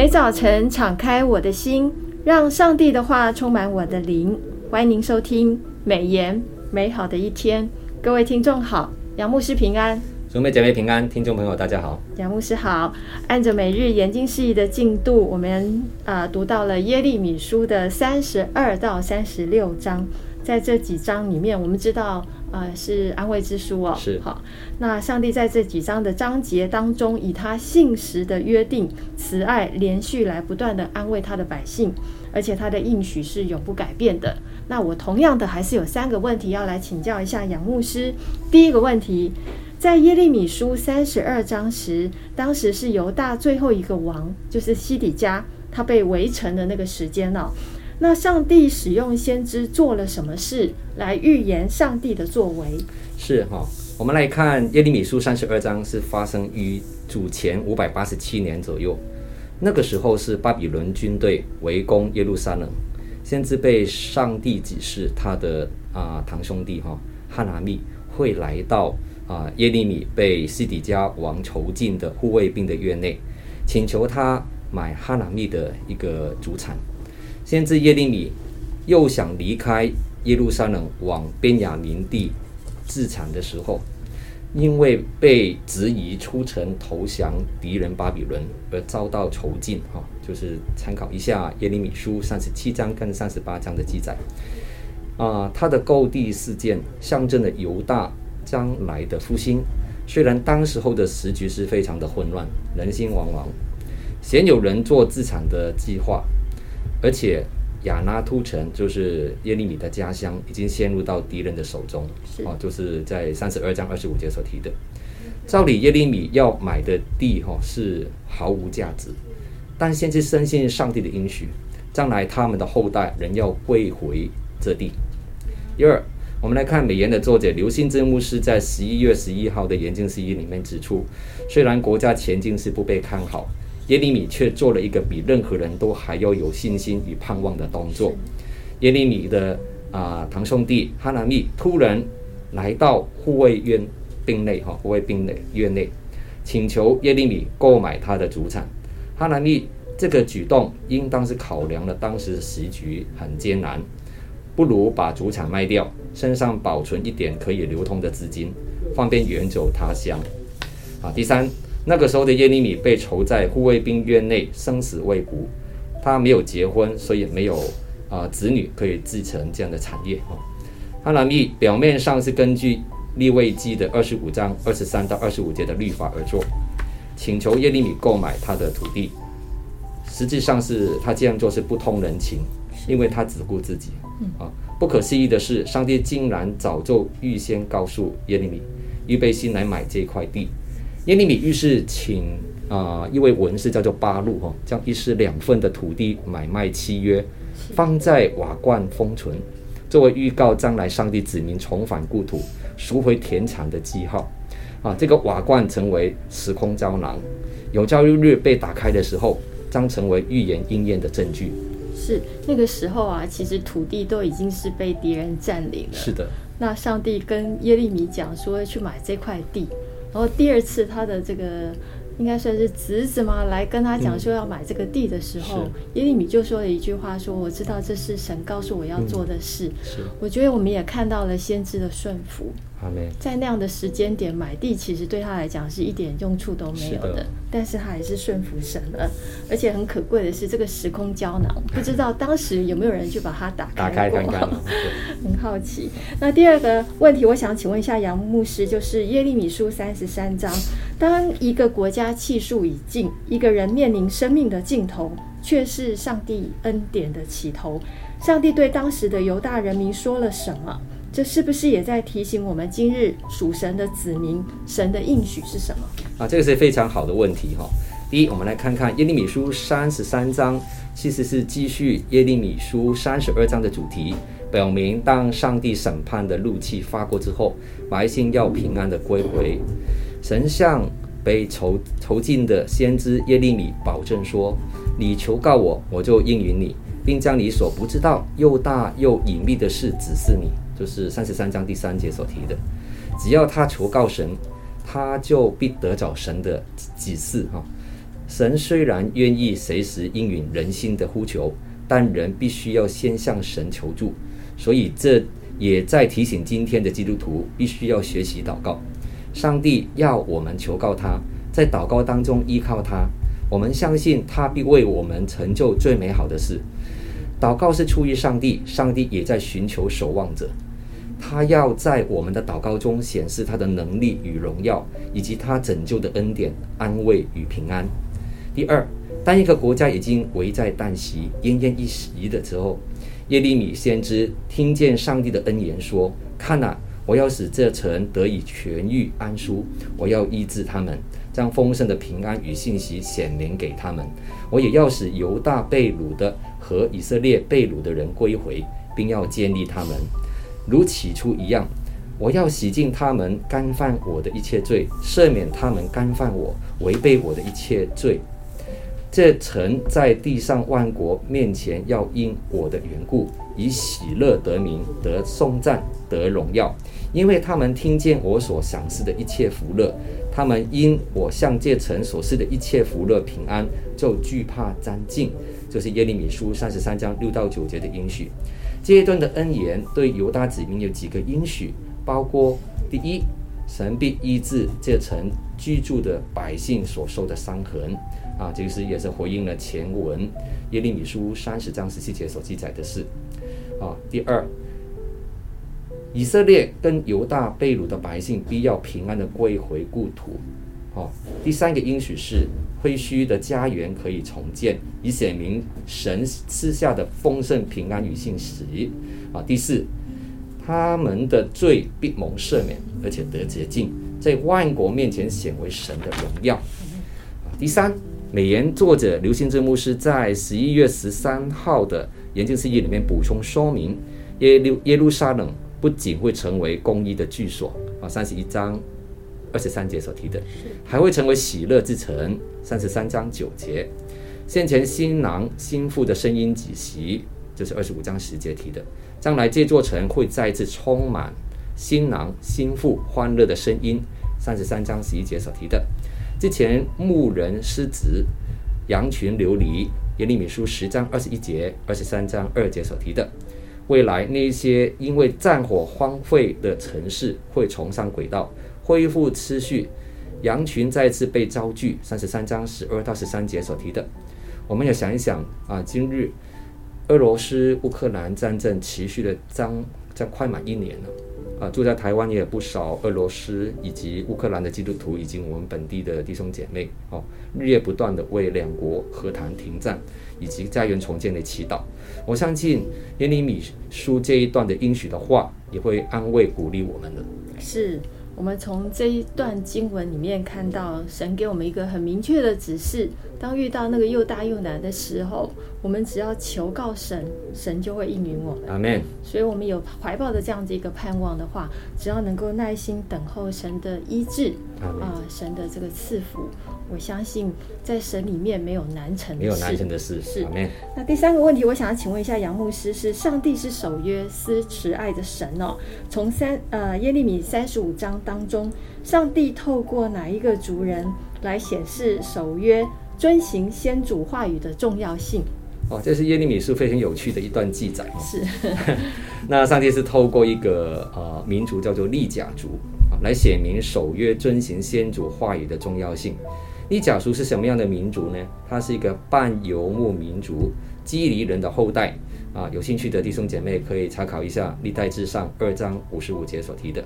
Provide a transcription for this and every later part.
每早晨敞开我的心，让上帝的话充满我的灵。欢迎您收听美言美好的一天，各位听众好，杨牧师平安，兄妹姐妹平安，听众朋友大家好，杨牧师好。按着每日研经释义的进度，我们啊、呃、读到了耶利米书的三十二到三十六章，在这几章里面，我们知道。呃，是安慰之书哦。是好，那上帝在这几章的章节当中，以他信实的约定、慈爱，连续来不断的安慰他的百姓，而且他的应许是永不改变的。那我同样的还是有三个问题要来请教一下杨牧师。第一个问题，在耶利米书三十二章时，当时是犹大最后一个王，就是西底家，他被围城的那个时间哦。那上帝使用先知做了什么事来预言上帝的作为？是哈，我们来看耶利米书三十二章，是发生于主前五百八十七年左右。那个时候是巴比伦军队围攻耶路撒冷，先知被上帝指示他的啊、堂兄弟哈哈拿密会来到啊、耶利米被西底家王囚禁的护卫兵的院内，请求他买哈拿密的一个祖产。先知耶利米又想离开耶路撒冷往便雅悯地自产的时候，因为被质疑出城投降敌人巴比伦而遭到囚禁。哈，就是参考一下耶利米书三十七章跟三十八章的记载。啊，他的购地事件象征了犹大将来的复兴。虽然当时候的时局是非常的混乱，人心惶惶，鲜有人做自产的计划。而且亚拉突城就是耶利米的家乡，已经陷入到敌人的手中。是哦，就是在三十二章二十五节所提的。照理耶利米要买的地，哈是毫无价值，但先知深信上帝的应许，将来他们的后代仍要归回这地。第二，我们来看美言的作者刘兴志牧师在十一月十一号的研经释义里面指出，虽然国家前景是不被看好。耶利米却做了一个比任何人都还要有信心与盼望的动作。耶利米的啊、堂兄弟哈拿密突然来到护卫院兵内哈护卫兵内院内，请求耶利米购买他的祖产。哈拿密这个举动应当是考量了当时时局很艰难，不如把祖产卖掉，身上保存一点可以流通的资金，方便远走他乡。啊，第三。那个时候的耶利米被囚在护卫兵院内，生死未卜。他没有结婚，所以没有啊、呃、子女可以继承这样的产业。哈兰密表面上是根据利未记的二十五章二十三到二十五节的律法而做，请求耶利米购买他的土地。实际上是他这样做是不通人情，因为他只顾自己。啊，不可思议的是，上帝竟然早就预先告诉耶利米，预备心来买这块地。耶利米于是请啊、呃、一位文士叫做巴路哈，将一式两份的土地买卖契约放在瓦罐封存，作为预告将来上帝子民重返故土、赎回田产的记号。啊，这个瓦罐成为时空胶囊，有朝一日被打开的时候，将成为预言应验的证据。是那个时候啊，其实土地都已经是被敌人占领了。是的。那上帝跟耶利米讲说去买这块地。然后第二次，他的这个应该算是侄子嘛，来跟他讲说要买这个地的时候，嗯、耶利米就说了一句话说：“我知道这是神告诉我要做的事。嗯”是，我觉得我们也看到了先知的顺服。在那样的时间点买地，其实对他来讲是一点用处都没有的，的但是他还是顺服神了。而且很可贵的是，这个时空胶囊，不知道当时有没有人去把它打开过？打开看看，很好奇。那第二个问题，我想请问一下杨牧师，就是耶利米书三十三章，当一个国家气数已尽，一个人面临生命的尽头，却是上帝恩典的起头。上帝对当时的犹大人民说了什么？这是不是也在提醒我们，今日属神的子民，神的应许是什么？啊，这个是非常好的问题哈。第一，我们来看看耶利米书三十三章，其实是继续耶利米书三十二章的主题，表明当上帝审判的怒气发过之后，百姓要平安的归回。神向被囚囚禁的先知耶利米保证说：“你求告我，我就应允你，并将你所不知道又大又隐秘的事指示你。”就是三十三章第三节所提的，只要他求告神，他就必得着神的指示哈。神虽然愿意随时应允人心的呼求，但人必须要先向神求助。所以这也在提醒今天的基督徒必须要学习祷告。上帝要我们求告他，在祷告当中依靠他。我们相信他必为我们成就最美好的事。祷告是出于上帝，上帝也在寻求守望者。他要在我们的祷告中显示他的能力与荣耀，以及他拯救的恩典、安慰与平安。第二，当一个国家已经危在旦夕、奄奄一息的时候，耶利米先知听见上帝的恩言说：“看哪，我要使这城得以痊愈安舒，我要医治他们，将丰盛的平安与信息显明给他们。我也要使犹大被掳的和以色列被掳的人归回，并要建立他们，如起初一样。我要洗净他们干犯我的一切罪，赦免他们干犯我违背我的一切罪。”这城在地上万国面前，要因我的缘故，以喜乐得名，得颂赞，得荣耀，因为他们听见我所赏赐的一切福乐，他们因我向这城所赐的一切福乐平安，就惧怕战兢。就是耶利米书三十三章六到九节的应许。这一段的恩言对犹大子民有几个应许，包括第一，神必医治这城居住的百姓所受的伤痕。啊，这个是也是回应了前文耶利米书三十章十七节所记载的事。啊，第二，以色列跟犹大被掳的百姓必要平安的归回故土。哦、第三个应许是废墟的家园可以重建，以显明神赐下的丰盛平安与信实。啊，第四，他们的罪必蒙赦免，而且得洁净，在万国面前显为神的荣耀。第三。美言作者刘兴志牧师在十一月十三号的研经释义里面补充说明，耶路耶路撒冷不仅会成为公义的居所啊，三十一章二十三节所提的，还会成为喜乐之城，三十三章九节，先前新郎新妇的声音几席，就是二十五章十节提的，将来这座城会再次充满新郎新妇欢乐的声音，三十三章十一节所提的。之前牧人失职，羊群流离，耶利米书十章二十一节、二十三章二节所提的，未来那些因为战火荒废的城市会重上轨道，恢复秩序，羊群再次被招聚，三十三章十二到十三节所提的，我们要想一想啊，今日俄罗斯乌克兰战争持续了将将快满一年了。啊，住在台湾也有不少俄罗斯以及乌克兰的基督徒，以及我们本地的弟兄姐妹，哦，日夜不断的为两国和谈停战以及家园重建的祈祷。我相信耶利米书这一段的应许的话，也会安慰鼓励我们的。是。我们从这一段经文里面看到，神给我们一个很明确的指示：当遇到那个又大又难的时候，我们只要求告神，神就会应允我们。阿门。所以，我们有怀抱的这样子一个盼望的话，只要能够耐心等候神的医治，啊、呃，神的这个赐福。我相信在神里面没有难成的事，没有难成的事。是。那第三个问题，我想要请问一下杨牧师：是上帝是守约施慈爱的神哦？从三呃耶利米三十五章当中，上帝透过哪一个族人来显示守约、遵行先祖话语的重要性？哦，这是耶利米书非常有趣的一段记载。是。那上帝是透过一个呃民族叫做利甲族啊，来显明守约、遵行先祖话语的重要性。利甲族是什么样的民族呢？它是一个半游牧民族，基尼人的后代啊。有兴趣的弟兄姐妹可以参考一下《历代志上》二章五十五节所提的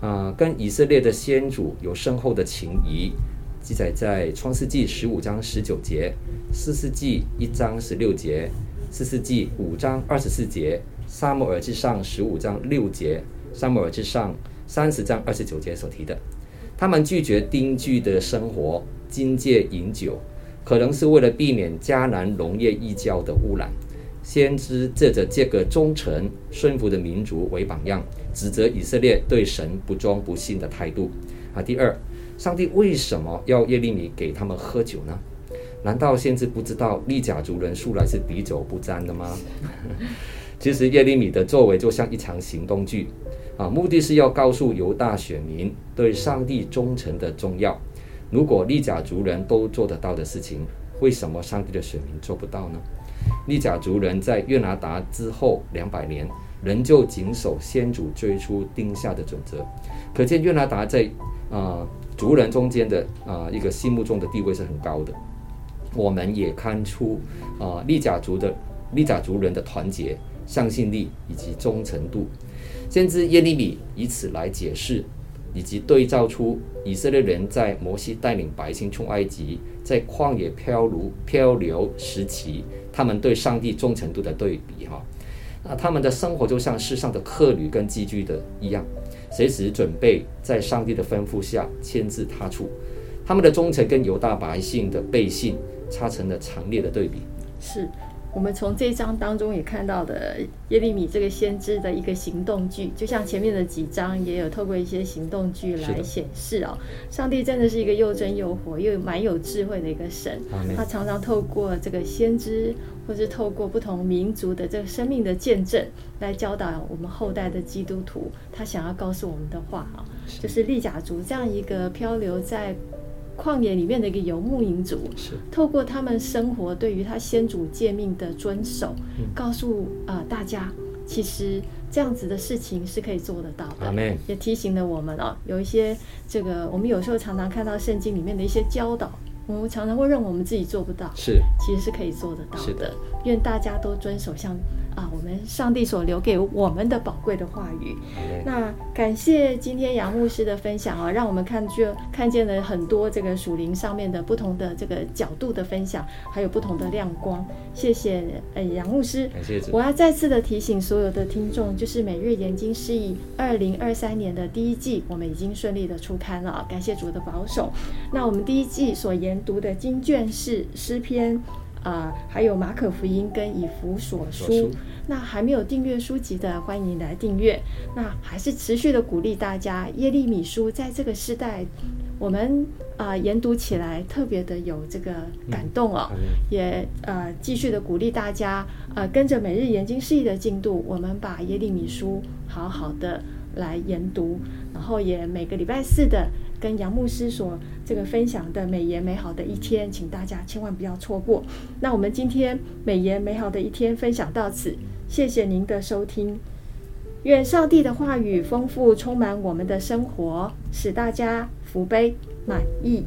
啊，跟以色列的先祖有深厚的情谊，记载在《创世纪》十五章十九节，《四世纪》一章十六节，《四世纪》五章二十四节，《撒母耳记上》十五章六节，《撒母耳记上》三十章二十九节所提的。他们拒绝定居的生活。禁戒饮酒，可能是为了避免迦南农业异教的污染。先知借着这个忠诚顺服的民族为榜样，指责以色列对神不忠不信的态度。啊，第二，上帝为什么要耶利米给他们喝酒呢？难道先知不知道利甲族人素来是滴酒不沾的吗？其实耶利米的作为就像一场行动剧，啊，目的是要告诉犹大选民对上帝忠诚的重要。如果利甲族人都做得到的事情，为什么上帝的选民做不到呢？利甲族人在约拿达之后两百年，仍旧谨守先祖最初定下的准则，可见约拿达在啊、族人中间的啊、一个心目中的地位是很高的。我们也看出啊利甲族的利甲族人的团结、向信力以及忠诚度。先知耶利米以此来解释，以及对照出以色列人在摩西带领百姓出埃及，在旷野漂流漂流时期，他们对上帝忠诚度的对比哈。那他们的生活就像世上的客旅跟寄居的一样，随时准备在上帝的吩咐下迁至他处。他们的忠诚跟犹大百姓的背信，擦成了强烈的对比。是。我们从这一章当中也看到的耶利米这个先知的一个行动剧，就像前面的几章也有透过一些行动剧来显示哦，上帝真的是一个又真又活又蛮有智慧的一个神。他常常透过这个先知，或是透过不同民族的这个生命的见证，来教导我们后代的基督徒，他想要告诉我们的话啊，就是利甲族这样一个漂流在。旷野里面的一个游牧民族，是透过他们生活对于他先祖诫命的遵守，嗯、告诉啊、呃、大家，其实这样子的事情是可以做得到的。也提醒了我们哦，有一些这个我们有时候常常看到圣经里面的一些教导，我们常常会认为我们自己做不到，是其实是可以做得到的。是的，愿大家都遵守像。啊，我们上帝所留给我们的宝贵的话语。那感谢今天杨牧师的分享啊，让我们看就看见了很多这个属灵上面的不同的这个角度的分享，还有不同的亮光。谢谢呃杨牧师。感谢主。我要再次的提醒所有的听众，就是每日研经释义二零二三年的第一季，我们已经顺利的出刊了，感谢主的保守。那我们第一季所研读的经卷是诗篇。啊、呃，还有马可福音跟以弗所书，那还没有订阅书籍的，欢迎来订阅。那还是持续的鼓励大家，耶利米书在这个时代，我们啊、呃、研读起来特别的有这个感动哦。嗯、也呃继续的鼓励大家，呃跟着每日研经释义的进度，我们把耶利米书好好的来研读，然后也每个礼拜四的。跟杨牧师所这个分享的美言美好的一天，请大家千万不要错过。那我们今天美言美好的一天分享到此，谢谢您的收听。愿上帝的话语丰富充满我们的生活，使大家福杯满溢。